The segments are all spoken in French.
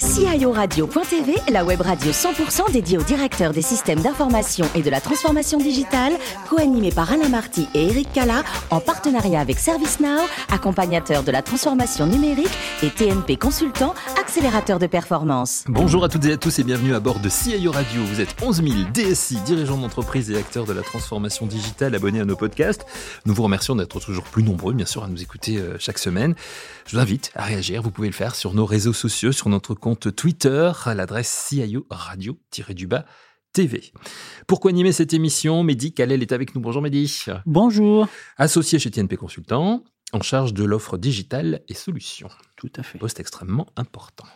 guys. CIORadio.tv, la web radio 100% dédiée aux directeurs des systèmes d'information et de la transformation digitale, co-animée par Alain Marty et Eric Cala, en partenariat avec ServiceNow, accompagnateur de la transformation numérique et TNP Consultant, accélérateur de performance. Bonjour à toutes et à tous et bienvenue à bord de CIO Radio. Vous êtes 11 000 DSI, dirigeants d'entreprise et acteurs de la transformation digitale abonnés à nos podcasts. Nous vous remercions d'être toujours plus nombreux, bien sûr, à nous écouter euh, chaque semaine. Je vous invite à réagir. Vous pouvez le faire sur nos réseaux sociaux, sur notre compte compte Twitter à l'adresse CIO Radio-du-bas TV. Pourquoi animer cette émission? Mehdi Kalel est avec nous. Bonjour Mehdi. Bonjour. Associé chez TNP Consultant, en charge de l'offre digitale et solutions. Tout à fait. Poste extrêmement important.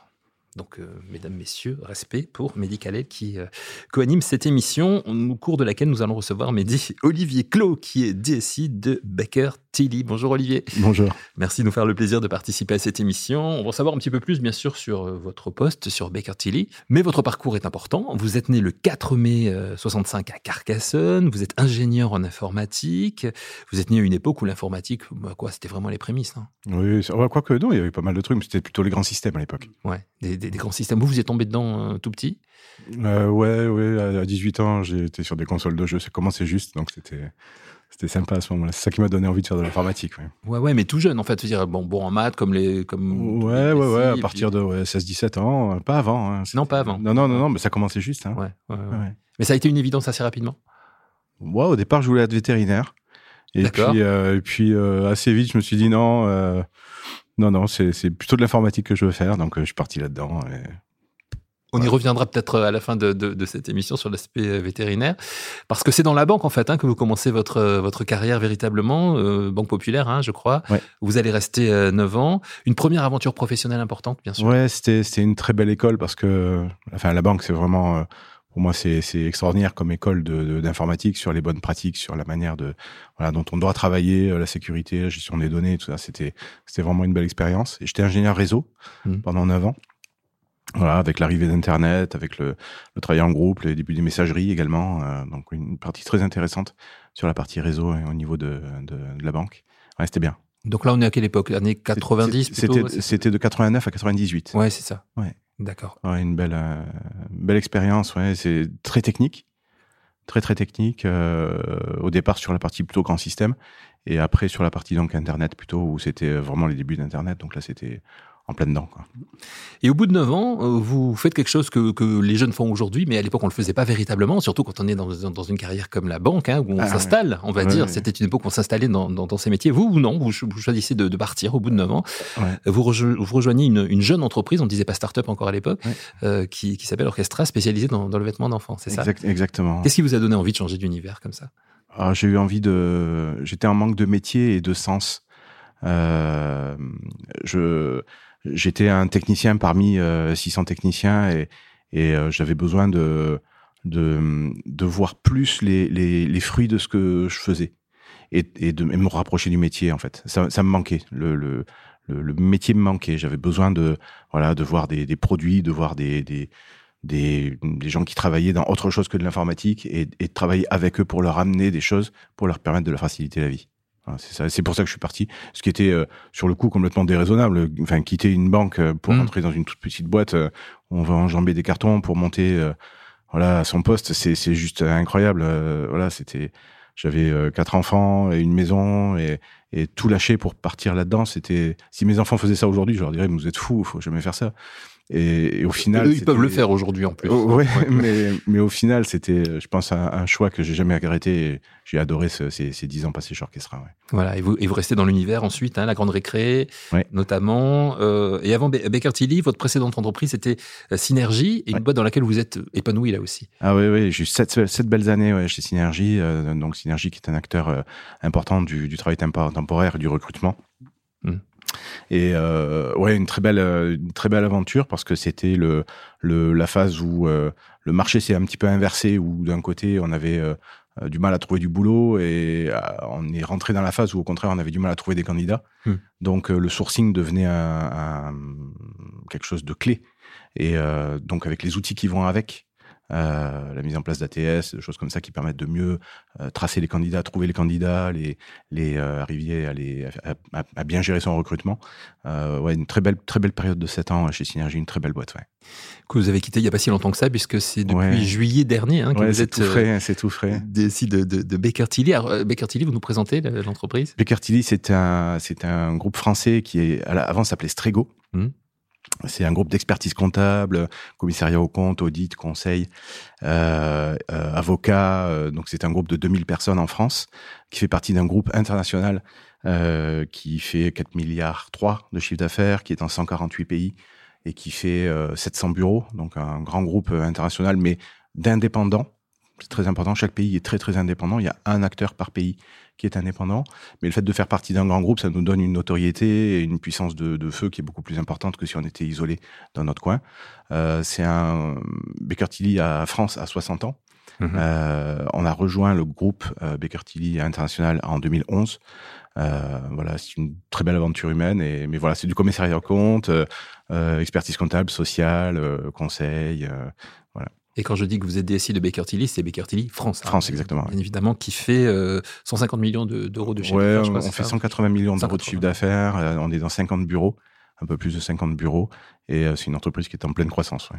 Donc, euh, mesdames, messieurs, respect pour Mehdi Khaled qui euh, coanime cette émission, au cours de laquelle nous allons recevoir Mehdi Olivier Clos, qui est DSI de Baker Tilly. Bonjour Olivier. Bonjour. Merci de nous faire le plaisir de participer à cette émission. On va savoir un petit peu plus, bien sûr, sur euh, votre poste, sur Baker Tilly. Mais votre parcours est important. Vous êtes né le 4 mai 65 à Carcassonne. Vous êtes ingénieur en informatique. Vous êtes né à une époque où l'informatique, bah, quoi, c'était vraiment les prémices. Hein. Oui, quoi que non, il y avait pas mal de trucs, mais c'était plutôt les grands systèmes à l'époque. Ouais, des, des, grands systèmes. Vous, vous êtes tombé dedans euh, tout petit euh, Ouais, ouais. À 18 ans, j'étais sur des consoles de jeux. C'est commencé juste, donc c'était. C'était sympa à ce moment-là. C'est ça qui m'a donné envie de faire de l'informatique. Ouais. ouais, ouais, mais tout jeune en fait. Je veux dire, bon, bon en maths comme les. Comme ouais, ouais, ouais, à partir de 16-17 ans, pas avant. Hein. non, pas avant. Non, non, non, non, mais ça commençait juste. Hein. Ouais, ouais, Mais ça a été une évidence assez rapidement Ouais, au départ, je voulais être vétérinaire. Et puis, euh, et puis assez vite, je me suis dit non, non, non, c'est plutôt de l'informatique que je veux faire, donc euh, je suis parti là-dedans. On y reviendra peut-être euh, à la fin de, cette émission sur l'aspect euh, vétérinaire, parce que c'est dans la banque en fait hein, que vous commencez votre votre carrière véritablement, banque populaire, hein, je crois. Vous allez rester 9 ans. Une première aventure professionnelle importante, bien sûr. Ouais, c'était c'était une très belle école parce que, enfin, la banque c'est vraiment pour moi, c'est extraordinaire comme école d'informatique sur les bonnes pratiques, sur la manière de voilà dont on doit travailler, euh, la sécurité, la gestion des données, tout ça. C'était c'était vraiment une belle expérience. Et j'étais ingénieur réseau mmh. pendant neuf ans. Voilà, avec l'arrivée d'Internet, avec le, le, travail en groupe, les débuts des messageries également. Euh, donc une partie très intéressante sur la partie réseau et au niveau de, de, de la banque. Ouais, c'était bien. Donc là, on est à quelle époque? Année 90 C'était de 89 à 98. Ouais, c'est ça. Ouais. D'accord. une belle, euh, belle expérience. C'est très technique, très très technique. Euh, au départ sur la partie plutôt grand système, et après sur la partie donc internet plutôt où c'était vraiment les débuts d'internet. Donc là, c'était en plein dedans. Quoi. Et au bout de 9 ans, euh, vous faites quelque chose que, que les jeunes font aujourd'hui, mais à l'époque on le faisait pas véritablement, surtout quand on est dans, dans une carrière comme la banque, hein, où on ah s'installe, on va dire. C'était une époque où on s'installait dans, dans, ces métiers. Vous ou non, vous, choisissez de, de, partir au bout de 9 ans. Vous, vous, rejoignez une, une, jeune entreprise, on ne disait pas start-up encore à l'époque, euh, qui, qui s'appelle Orchestra, spécialisée dans, dans le vêtement d'enfant, c'est ça? Exactement. Qu'est-ce qui vous a donné envie de changer d'univers comme ça? Ah, J'ai eu envie de... J'étais en manque de métier et de sens. Euh, je j'étais un technicien parmi 600 euh, techniciens et, et euh, j'avais besoin de, de, de, voir plus les, les, les, fruits de ce que je faisais et, et de me rapprocher du métier en fait. Ça, ça me manquait. Le, le, le, métier me manquait. J'avais besoin de voilà de voir des, des produits, de voir des, des des, des, gens qui travaillaient dans autre chose que de l'informatique et, et travailler avec eux pour leur amener des choses pour leur permettre de leur faciliter la vie c'est pour ça que je suis parti. Ce qui était euh, sur le coup complètement déraisonnable. Enfin, quitter une banque euh, pour mmh. entrer dans une toute petite boîte, euh, on va enjamber des cartons pour monter, voilà, à son poste. C'est juste incroyable. voilà, c'était, j'avais quatre enfants et une maison et, et tout lâcher pour partir là-dedans. C'était, si mes enfants faisaient ça aujourd'hui, je leur dirais, vous êtes fous, faut jamais faire ça. Et, au final, eux, ils peuvent le faire aujourd'hui en plus. Oh, ouais, mais mais au final, c'était, je pense, un, un choix que j'ai jamais regretté. J'ai adoré ce, ces, ces dix ans passés chez Orchestra. Ouais. Voilà, et vous, et vous restez dans l'univers ensuite, hein, la grande récré, notamment. Euh, et avant Baker Tilly, votre précédente entreprise c'était euh, Synergie, et une boîte dans laquelle vous êtes épanoui là aussi. Ah oui, oui, j'ai eu sept, sept belles années ouais, chez Synergie. Euh, donc Synergie qui est un acteur euh, important du, du travail temporaire et du recrutement. Hum. Et euh, ouais, une très belle, une très belle aventure parce que c'était le, le, la phase où euh, le marché s'est un petit peu inversé, où d'un côté on avait euh, du mal à trouver du boulot et on est rentré dans la phase où au contraire on avait du mal à trouver des candidats. Hmm. Donc le sourcing devenait un, quelque chose de clé. Et donc avec les outils qui vont avec, euh, la mise en place d'ATS, des choses comme ça qui permettent de mieux euh, tracer les candidats, trouver les candidats, les, les euh, arriver à, les, à, à, bien gérer son recrutement. ouais, une très belle, très belle période de 7 ans chez Synergie, une très belle boîte. Ouais. Que vous avez quitté il n'y a pas si longtemps que ça, puisque c'est depuis juillet dernier hein, que vous êtes. Tout frais, c'est tout frais. De, de, de, Baker Tilly. Alors, Baker Tilly, vous nous présentez l'entreprise? Baker Tilly, c'est un, c'est un groupe français qui est, avant s'appelait Strego. Mmh. C'est un groupe d'expertise comptable, commissariat aux comptes, audit, conseil, euh, euh, avocat. Euh, donc c'est un groupe de 2000 personnes en France qui fait partie d'un groupe international euh, qui fait 4 milliards 3 de chiffre d'affaires, qui est dans 148 pays et qui fait 700 bureaux. Donc un grand groupe international, mais d'indépendants. C'est très important. Chaque pays est très très indépendant. Il y a un acteur par pays qui est indépendant. Mais le fait de faire partie d'un grand groupe, ça nous donne une notoriété et une puissance de, feu qui est beaucoup plus importante que si on était isolé dans notre coin. Euh, c'est un Baker Tilly à France à 60 ans. Mhm. Euh, on a rejoint le groupe euh, Baker Tilly International en 2011. Euh, voilà, c'est une très belle aventure humaine. Et, mais voilà, c'est du commissariat compte, euh, expertise comptable, sociale, conseil. Et quand je dis que vous êtes DSI de Baker Tilly, c'est Baker Tilly France. Hein. France, exactement. Bien évidemment, qui fait 150 millions d'euros de, chiffre d'affaires. On, fait 180 millions d'euros de chiffre d'affaires. on est dans 50 bureaux un peu plus de 50 bureaux. Et euh, c'est une entreprise qui est en pleine croissance.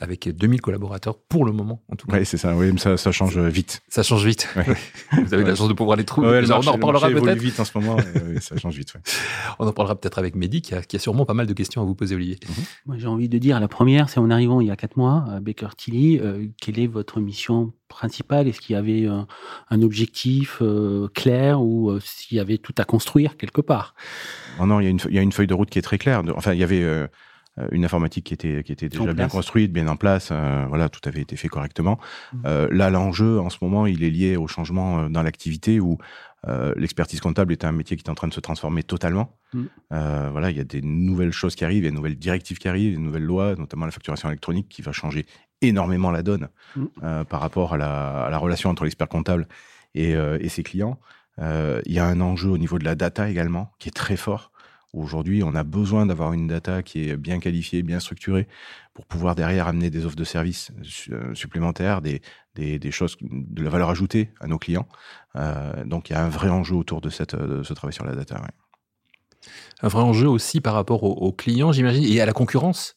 Avec 2000 collaborateurs pour le moment, en tout cas. Oui, c'est ça. Oui, ça, ça change vite. Ça change vite. Vous avez la chance de pouvoir les trouver. on en reparlera peut-être. vite en ce moment. ça change vite. On en parlera peut-être avec Mehdi, qui a, qui a, sûrement pas mal de questions à vous poser, Olivier. Mhm. Moi, j'ai envie de dire, la première, c'est en arrivant il y a quatre mois à Baker Tilly, euh, quelle est votre mission principale? Est-ce qu'il y avait un, objectif euh, clair ou s'il y avait tout à construire quelque part? Oh Non, il y, a une, il y, a une, feuille de route qui est très claire. Enfin, il y avait euh, une informatique qui était qui était déjà bien construite, bien en place. Euh, voilà, tout avait été fait correctement. Mmh. Euh, là, l'enjeu en ce moment, il est lié au changement dans l'activité où l'expertise comptable est un métier qui est en train de se transformer totalement. Mmh. voilà, il y a des nouvelles choses qui arrivent, il y a de nouvelles directives qui arrivent, des nouvelles lois, notamment la facturation électronique, qui va changer énormément la donne mmh. par rapport à la, à la, relation entre l'expert comptable et, et ses clients. il y a un enjeu au niveau de la data également, qui est très fort. Aujourd'hui, on a besoin d'avoir une data qui est bien qualifiée, bien structurée, pour pouvoir derrière amener des offres de services euh, supplémentaires, des, des, des choses de la valeur ajoutée à nos clients. Euh, donc, il y a un vrai enjeu autour de, cette, de ce travail sur la data. Un vrai enjeu aussi par rapport aux, clients, j'imagine, et à la concurrence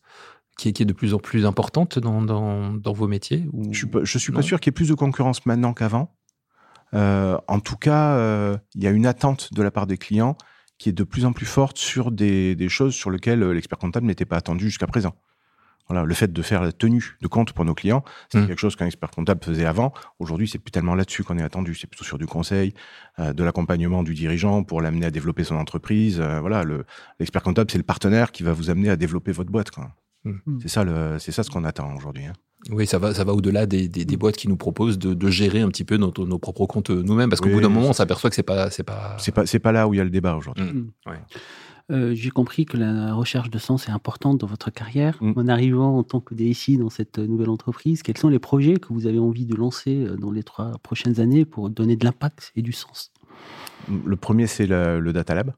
qui est, qui est, de plus en plus importante dans, dans, dans vos métiers ou... Je ne suis, suis pas sûr qu'il y ait plus de concurrence maintenant qu'avant. Euh, en tout cas, euh, il y a une attente de la part des clients qui est de plus en plus forte sur des, des choses sur lesquelles euh, l'expert comptable n'était pas attendu jusqu'à présent. Voilà, le fait de faire la tenue de compte pour nos clients, c'est mmh. quelque chose qu'un expert comptable faisait avant. Aujourd'hui, c'est plus tellement là-dessus qu'on est attendu. C'est plutôt sur du conseil, euh, de l'accompagnement du dirigeant pour l'amener à développer son entreprise. Euh, voilà, l'expert comptable, c'est le partenaire qui va vous amener à développer votre boîte. Mmh. C'est ça, c'est ça ce qu'on attend aujourd'hui. Hein. Oui, ça va, ça va au-delà des, des, des, boîtes qui nous proposent de, de gérer un petit peu nos, nos propres comptes nous-mêmes, parce qu'au bout d'un moment, on s'aperçoit que c'est pas, c'est pas, c'est pas, c'est pas là où il y a le débat aujourd'hui. Mmh. Ouais. Euh, J'ai compris que la recherche de sens est importante dans votre carrière. Mmh. En arrivant en tant que DSI dans cette nouvelle entreprise, quels sont les projets que vous avez envie de lancer euh, dans les trois prochaines années pour donner de l'impact et du sens? Le premier, c'est le, le Data Lab.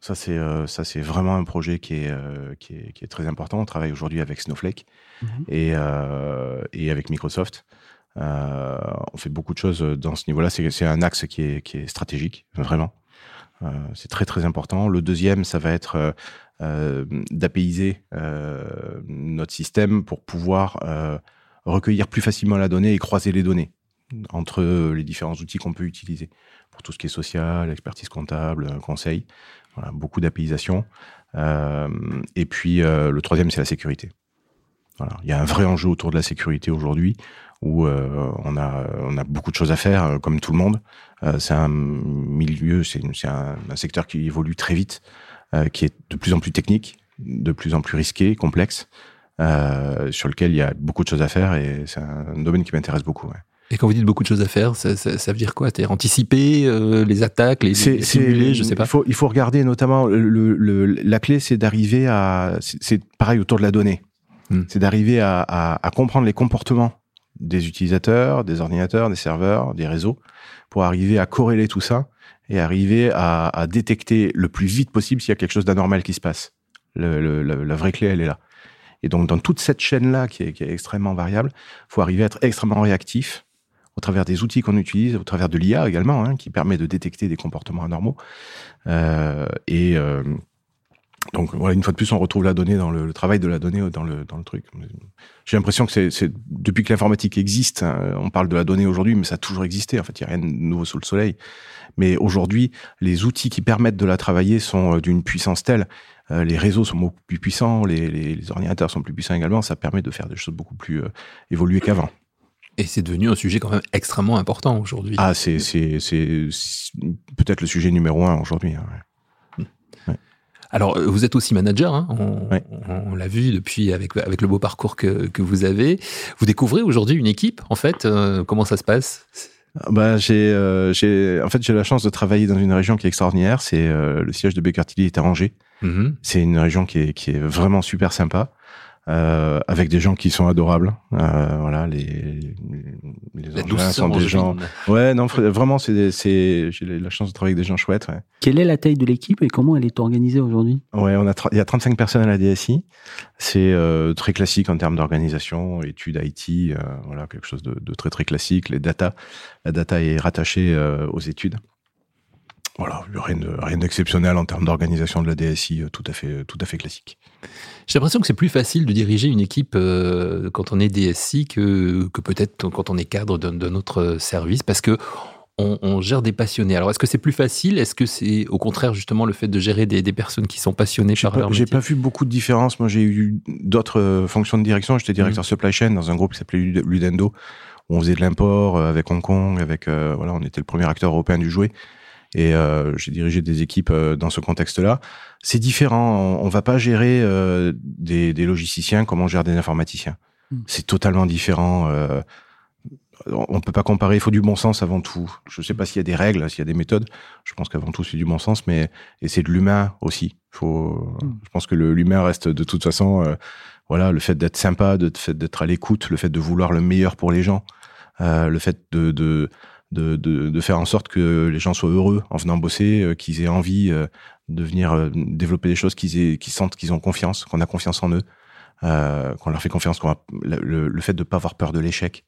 Ça, c'est euh, ça, c'est vraiment un projet qui est, euh, qui est, qui est très important. On travaille aujourd'hui avec Snowflake mhm. et, euh, et avec Microsoft. Euh, on fait beaucoup de choses dans ce niveau-là. C'est un axe qui est, qui est stratégique, vraiment. Euh, c'est très très important. Le deuxième, ça va être d'apaiser notre système pour pouvoir recueillir plus facilement la donnée et croiser les données entre les différents outils qu'on peut utiliser pour tout ce qui est social, expertise comptable, conseil beaucoup d'apaisation. Euh, et puis euh, le troisième, c'est la sécurité. Voilà. Il y a un vrai enjeu autour de la sécurité aujourd'hui où euh, on, a, on a beaucoup de choses à faire, comme tout le monde. c'est un milieu, c'est un, un, secteur qui évolue très vite, qui est de plus en plus technique, de plus en plus risqué, complexe, sur lequel il y a beaucoup de choses à faire et c'est un domaine qui m'intéresse beaucoup. Et quand vous dites beaucoup de choses à faire, ça, ça, ça veut dire quoi? Anticiper euh, les attaques, les, les simuler, je sais pas. Il faut, il faut regarder notamment le, le, la clé, c'est d'arriver à, c'est pareil autour de la donnée, hmm. c'est d'arriver à, à, à, comprendre les comportements des utilisateurs, des ordinateurs, des serveurs, des réseaux, pour arriver à corréler tout ça et arriver à, à détecter le plus vite possible s'il y a quelque chose d'anormal qui se passe. Le, la vraie clé, elle est là. Et donc, dans toute cette chaîne-là, qui est, qui est extrêmement variable, faut arriver à être extrêmement réactif au travers des outils qu'on utilise, au travers de l'IA également, hein, qui permet de détecter des comportements anormaux. Euh, et euh, donc voilà, une fois de plus, on retrouve la donnée dans le, travail de la donnée dans le dans le truc. J'ai l'impression que c'est depuis que l'informatique existe, hein, on parle de la donnée aujourd'hui, mais ça a toujours existé. En fait, il n'y a rien de nouveau sous le soleil. Mais aujourd'hui, les outils qui permettent de la travailler sont euh, d'une puissance telle. Les réseaux sont beaucoup plus puissants, les, les, ordinateurs sont plus puissants également. Ça permet de faire des choses beaucoup plus évoluées qu'avant. Et c'est devenu un sujet quand même extrêmement important aujourd'hui. Ah, c'est c'est c'est peut-être le sujet numéro un aujourd'hui. Hein, ouais. Alors, euh, vous êtes aussi manager, hein on, ouais. on, on l'a vu depuis avec, avec le beau parcours que, que vous avez. Vous découvrez aujourd'hui une équipe, en fait. Euh, comment ça se passe? Bah, j'ai, euh, j'ai, en fait, j'ai la chance de travailler dans une région qui est extraordinaire. C'est euh, le siège de Baker Tilly est à Angers. Mm-hmm. C'est une région qui est, qui est vraiment super sympa euh, avec des gens qui sont adorables. Euh, voilà, les les La sont des gens. Ouais, non, vraiment, c'est c'est j'ai la chance de travailler avec des gens chouettes. Ouais. Quelle est la taille de l'équipe et comment elle est organisée aujourd'hui? Ouais, on a il y a 35 personnes à la DSI. C'est euh, très classique en termes d'organisation, études IT, euh, voilà, quelque chose de, de, très très classique. Les data, la data est rattachée euh, aux études voilà, rien rien d'exceptionnel en termes d'organisation de la DSI, tout à fait, tout à fait classique. J'ai l'impression que c'est plus facile de diriger une équipe euh, quand on est DSI que, que peut-être quand on est cadre d'un autre service, parce que on, on, gère des passionnés. Alors, est-ce que c'est plus facile? Est-ce que c'est au contraire justement le fait de gérer des, des personnes qui sont passionnées par pas, leur métier? J'ai pas vu beaucoup de différences. Moi, j'ai eu d'autres fonctions de direction. J'étais directeur mmh. supply chain dans un groupe qui s'appelait Ludendo, on faisait de l'import avec Hong Kong, avec euh, voilà, on était le premier acteur européen du jouet et euh, j'ai dirigé des équipes euh, dans ce contexte-là. C'est différent. On, on va pas gérer euh, des, des, logisticiens comme on gère des informaticiens. Mm. C'est totalement différent. Euh, on peut pas comparer. Il faut du bon sens avant tout. Je sais pas s'il y a des règles, s'il y a des méthodes. Je pense qu'avant tout c'est du bon sens, mais et c'est de l'humain aussi. Faut. Mm. Je pense que l'humain reste de toute façon. Euh, voilà, le fait d'être sympa, de fait d'être à l'écoute, le fait de vouloir le meilleur pour les gens, le fait de, de de, de, de, faire en sorte que les gens soient heureux en venant bosser, euh, qu'ils aient envie euh, de venir euh, développer des choses, qu'ils qu'ils sentent qu'ils ont confiance, qu'on a confiance en eux, qu'on leur fait confiance, qu'on le, le, fait de pas avoir peur de l'échec.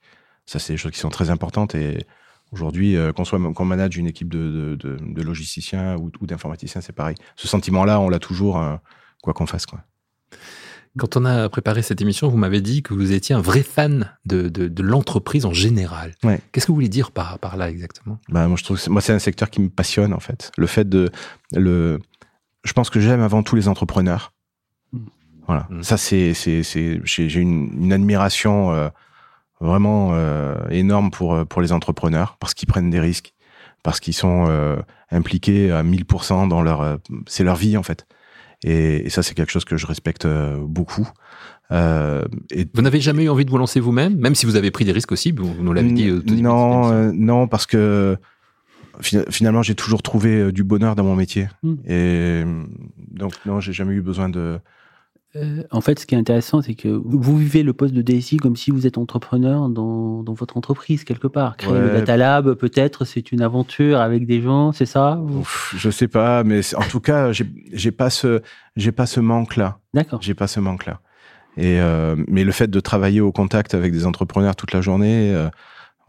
Ça, c'est des choses qui sont très importantes et aujourd'hui, qu'on soit qu'on manage une équipe de, de, de logisticiens ou, ou d'informaticiens, c'est pareil. Ce sentiment-là, on l'a toujours, quoi qu'on fasse, quoi. Quand on a préparé cette émission, vous m'avez dit que vous étiez un vrai fan de, de, de l'entreprise en général. Ouais. Qu'est-ce que vous voulez dire par, par là exactement? Bah, Moi, je trouve que moi, c'est un secteur qui me passionne, en fait. Le fait de. Le, je pense que j'aime avant tout les entrepreneurs. Mmh. Voilà. Mmh. Ça, c'est. J'ai une, une admiration euh, vraiment euh, énorme pour, pour les entrepreneurs parce qu'ils prennent des risques, parce qu'ils sont euh, impliqués à 1000% dans leur. Euh, c'est leur vie, en fait. Et, et ça, c'est quelque chose que je respecte euh, beaucoup. Euh, et vous n'avez jamais eu envie de vous lancer vous-même, même si vous avez pris des risques aussi, vous nous l'avez dit. Euh, non, euh, non, parce que finalement, j'ai toujours trouvé du bonheur dans mon métier. Mm. Et donc, non, j'ai jamais eu besoin de, euh, en fait, ce qui est intéressant, c'est que vous vivez le poste de DSI comme si vous êtes entrepreneur dans, dans votre entreprise, quelque part. Créer ouais. le Data Lab, peut-être, c'est une aventure avec des gens, c'est ça Ouf, Je sais pas, mais en tout cas, j'ai pas ce, pas ce manque-là. D'accord. J'ai pas ce manque-là. Et euh, mais le fait de travailler au contact avec des entrepreneurs toute la journée, euh,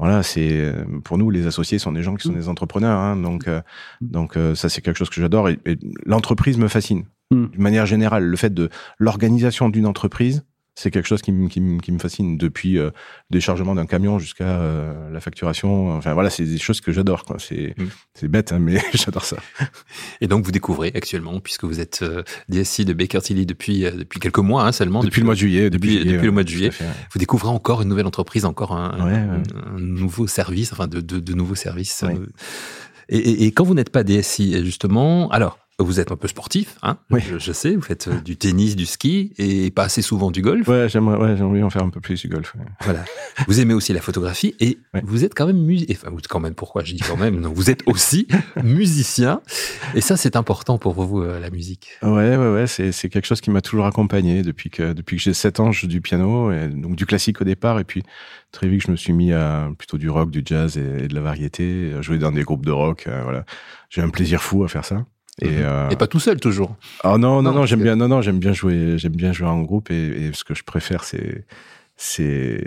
voilà, c'est pour nous les associés sont des gens qui sont des entrepreneurs, hein, donc euh, donc euh, ça c'est quelque chose que j'adore et, et l'entreprise me fascine Hmm. d'une manière générale. Le fait de l'organisation d'une entreprise, c'est quelque chose qui, me, qui, qui me fascine depuis euh, le déchargement d'un camion jusqu'à euh, la facturation. Enfin voilà, c'est des choses que j'adore. Quoi. C'est, c'est bête, hein, mais j'adore ça. Et donc vous découvrez actuellement, puisque vous êtes euh, DSI de Baker Tilly depuis euh, depuis quelques mois hein, seulement. Depuis, le mois de juillet. Depuis, juillet, depuis le mois de juillet. fait, ouais. Vous découvrez encore une nouvelle entreprise, encore un, Ouais, un- ouais. un nouveau service, enfin de, de, de nouveaux services. Ouais. euh. Et, et, et quand vous n'êtes pas DSI, justement, alors vous êtes un peu sportif, hein, Oui. je, je sais, vous faites euh, du tennis, du ski et pas assez souvent du golf. Ouais, j'aimerais, ouais, en faire un peu plus du golf. ouais. Voilà. Vous aimez aussi la photographie et Ouais. vous êtes quand même musicien. Enfin, vous- quand même, pourquoi je dis quand même Non, vous êtes aussi musicien. Et ça, c'est important pour vous, euh, la musique. Ouais, ouais, ouais, c'est, quelque chose qui m'a toujours accompagné depuis que, depuis que j'ai 7 ans, je joue du piano, et donc du classique au départ, et puis très vite, je me suis mis à plutôt du rock, du jazz et, et de la variété, jouer dans des groupes de rock, euh, voilà. J'ai un plaisir fou à faire ça. Et, euh, et, pas tout seul toujours. Ah non, non, non, j'aime bien, non, non, j'aime bien jouer, j'aime bien jouer en groupe et, et ce que je préfère, c'est c'est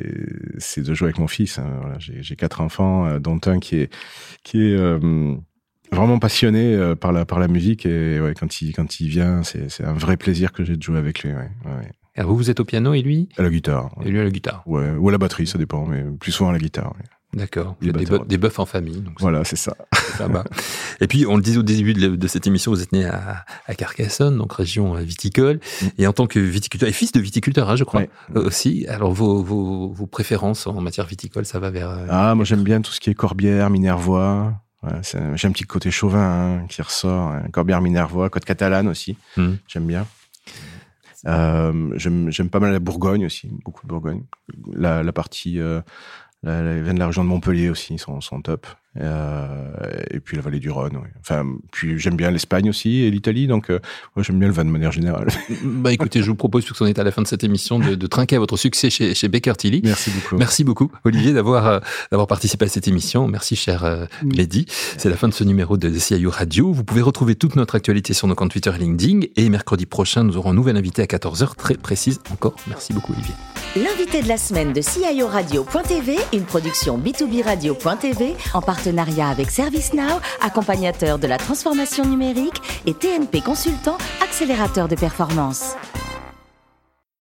c'est de jouer avec mon fils. Hein. Voilà, J'ai quatre enfants, euh, dont un qui est qui est euh, vraiment passionné par la par la musique et ouais, quand il quand il vient, c'est un vrai plaisir que j'ai de jouer avec lui. Ouais, ouais. Alors vous vous êtes au piano et lui? À la guitare. Et lui à la guitare. Ouais, ou à la batterie, ça dépend, mais plus souvent à la guitare. D'accord. Des, bœufs en famille. Donc voilà, c'est ça. Et puis, on le disait au début de, cette émission, vous êtes né à, Carcassonne, donc région viticole, mm. et en tant que viticulteur, et fils de viticulteur, hein, je crois, euh, aussi. Alors, vos, vos, vos, préférences en matière viticole, ça va vers... Euh, ah, moi j'aime bien tout ce qui est Corbière, Minervois. J'ai un petit côté chauvin hein, qui ressort. Hein. Corbière, Minervois, Côte catalane aussi. Mm. J'aime bien. Euh, j'aime pas mal la Bourgogne aussi, beaucoup de Bourgogne. La, la partie euh, elle vient de la région de Montpellier aussi, ils sont top. Euh, et puis la vallée du Rhône. Enfin, puis j'aime bien l'Espagne aussi et l'Italie, donc euh, j'aime bien le vin de manière générale. bah écoutez, je vous propose, puisqu'on est à la fin de cette émission, de, de trinquer à votre succès chez, chez Baker Tilly. Merci beaucoup. Merci beaucoup, Olivier, d'avoir euh, d'avoir participé à cette émission. Merci, cher euh, Mehdi. C'est la fin de ce numéro de CIO Radio. Vous pouvez retrouver toute notre actualité sur nos comptes Twitter et LinkedIn. Et mercredi prochain, nous aurons un nouvel invité à 14h, très précise encore. Merci beaucoup, Olivier. L'invité de la semaine de CIO Radio.tv, une production B2B Radio.tv en avec ServiceNow, accompagnateur de la transformation numérique, et TNP Consultant, accélérateur de performance.